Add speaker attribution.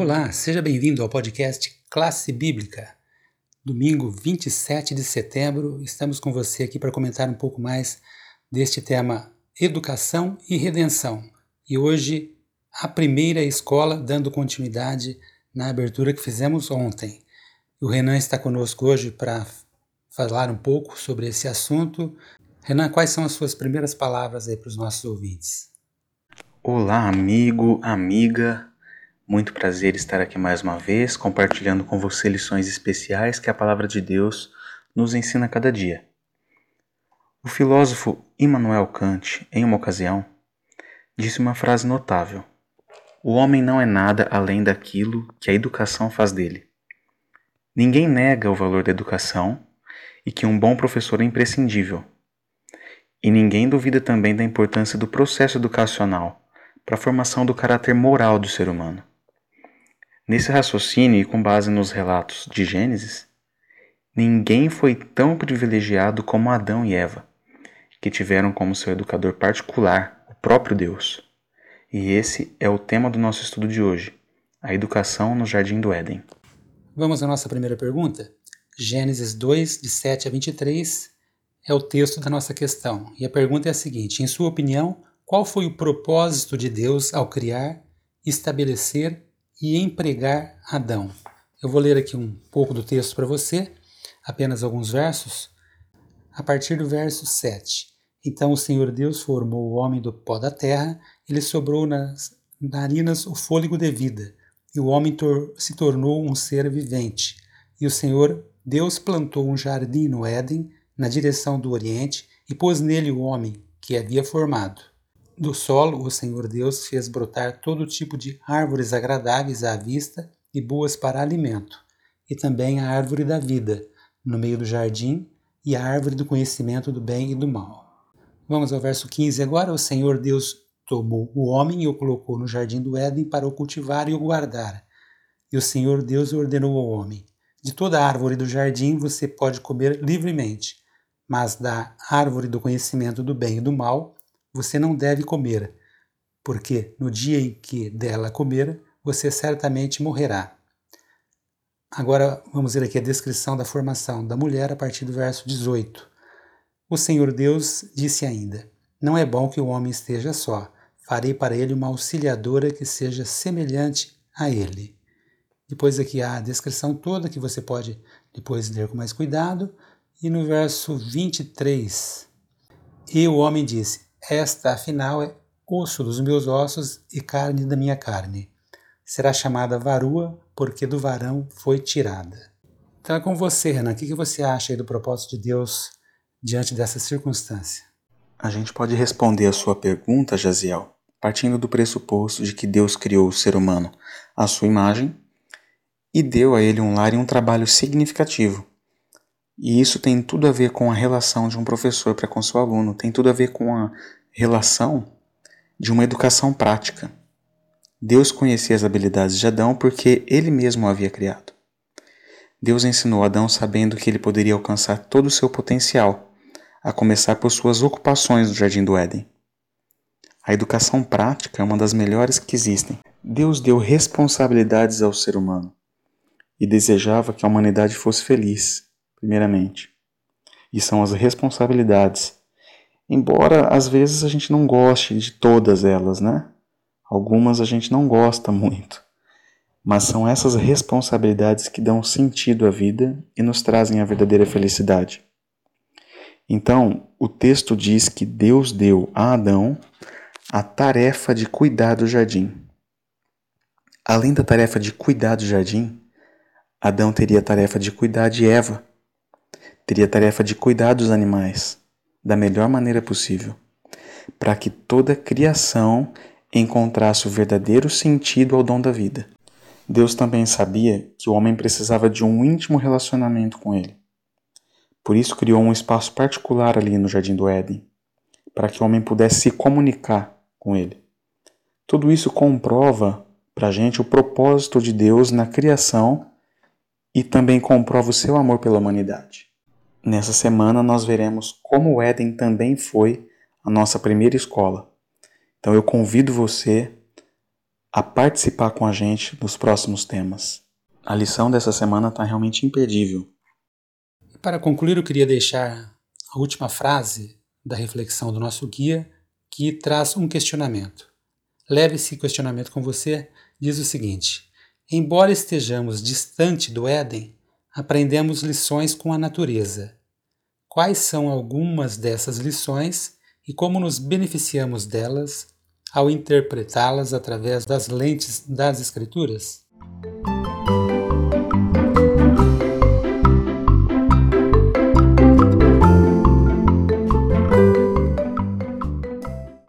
Speaker 1: Olá, seja bem-vindo ao podcast Classe Bíblica. Domingo 27 de setembro, estamos com você aqui para comentar um pouco mais deste tema Educação e Redenção. E hoje, a primeira escola, dando continuidade na abertura que fizemos ontem. O Renan está conosco hoje para falar um pouco sobre esse assunto. Renan, quais são as suas primeiras palavras aí para os nossos ouvintes?
Speaker 2: Olá, amigo, amiga. Muito prazer estar aqui mais uma vez, compartilhando com você lições especiais que a palavra de Deus nos ensina a cada dia. O filósofo Immanuel Kant, em uma ocasião, disse uma frase notável: O homem não é nada além daquilo que a educação faz dele. Ninguém nega o valor da educação e que um bom professor é imprescindível. E ninguém duvida também da importância do processo educacional para a formação do caráter moral do ser humano. Nesse raciocínio e com base nos relatos de Gênesis, ninguém foi tão privilegiado como Adão e Eva, que tiveram como seu educador particular o próprio Deus. E esse é o tema do nosso estudo de hoje: a educação no Jardim do Éden.
Speaker 1: Vamos à nossa primeira pergunta? Gênesis 2, de 7 a 23, é o texto da nossa questão. E a pergunta é a seguinte: Em sua opinião, qual foi o propósito de Deus ao criar, estabelecer e empregar Adão. Eu vou ler aqui um pouco do texto para você, apenas alguns versos, a partir do verso 7. Então o Senhor Deus formou o homem do pó da terra, ele sobrou nas narinas o fôlego de vida, e o homem tor se tornou um ser vivente. E o Senhor Deus plantou um jardim no Éden, na direção do Oriente, e pôs nele o homem que havia formado. Do solo, o Senhor Deus fez brotar todo tipo de árvores agradáveis à vista e boas para alimento, e também a árvore da vida, no meio do jardim, e a árvore do conhecimento do bem e do mal. Vamos ao verso 15 agora. O Senhor Deus tomou o homem e o colocou no jardim do Éden para o cultivar e o guardar. E o Senhor Deus ordenou ao homem: De toda árvore do jardim você pode comer livremente, mas da árvore do conhecimento do bem e do mal você não deve comer, porque no dia em que dela comer, você certamente morrerá. Agora vamos ver aqui a descrição da formação da mulher a partir do verso 18. O Senhor Deus disse ainda: Não é bom que o homem esteja só. Farei para ele uma auxiliadora que seja semelhante a ele. Depois aqui há a descrição toda que você pode depois ler com mais cuidado. E no verso 23, e o homem disse: esta, afinal, é osso dos meus ossos e carne da minha carne. Será chamada varua, porque do varão foi tirada. Então é com você, Renan. O que você acha do propósito de Deus diante dessa circunstância?
Speaker 2: A gente pode responder a sua pergunta, Jaziel, partindo do pressuposto de que Deus criou o ser humano à sua imagem e deu a ele um lar e um trabalho significativo. E isso tem tudo a ver com a relação de um professor para com seu aluno, tem tudo a ver com a relação de uma educação prática. Deus conhecia as habilidades de Adão porque ele mesmo o havia criado. Deus ensinou Adão sabendo que ele poderia alcançar todo o seu potencial, a começar por suas ocupações no Jardim do Éden. A educação prática é uma das melhores que existem. Deus deu responsabilidades ao ser humano e desejava que a humanidade fosse feliz, primeiramente. E são as responsabilidades Embora às vezes a gente não goste de todas elas, né? Algumas a gente não gosta muito. Mas são essas responsabilidades que dão sentido à vida e nos trazem a verdadeira felicidade. Então, o texto diz que Deus deu a Adão a tarefa de cuidar do jardim. Além da tarefa de cuidar do jardim, Adão teria a tarefa de cuidar de Eva, teria a tarefa de cuidar dos animais, da melhor maneira possível, para que toda criação encontrasse o verdadeiro sentido ao dom da vida. Deus também sabia que o homem precisava de um íntimo relacionamento com ele. Por isso criou um espaço particular ali no Jardim do Éden, para que o homem pudesse se comunicar com ele. Tudo isso comprova para a gente o propósito de Deus na criação e também comprova o seu amor pela humanidade. Nessa semana nós veremos como o Éden também foi a nossa primeira escola. Então eu convido você a participar com a gente nos próximos temas. A lição dessa semana está realmente imperdível.
Speaker 1: Para concluir, eu queria deixar a última frase da reflexão do nosso guia, que traz um questionamento. Leve esse questionamento com você. Diz o seguinte: Embora estejamos distante do Éden, aprendemos lições com a natureza. Quais são algumas dessas lições e como nos beneficiamos delas ao interpretá-las através das lentes das Escrituras?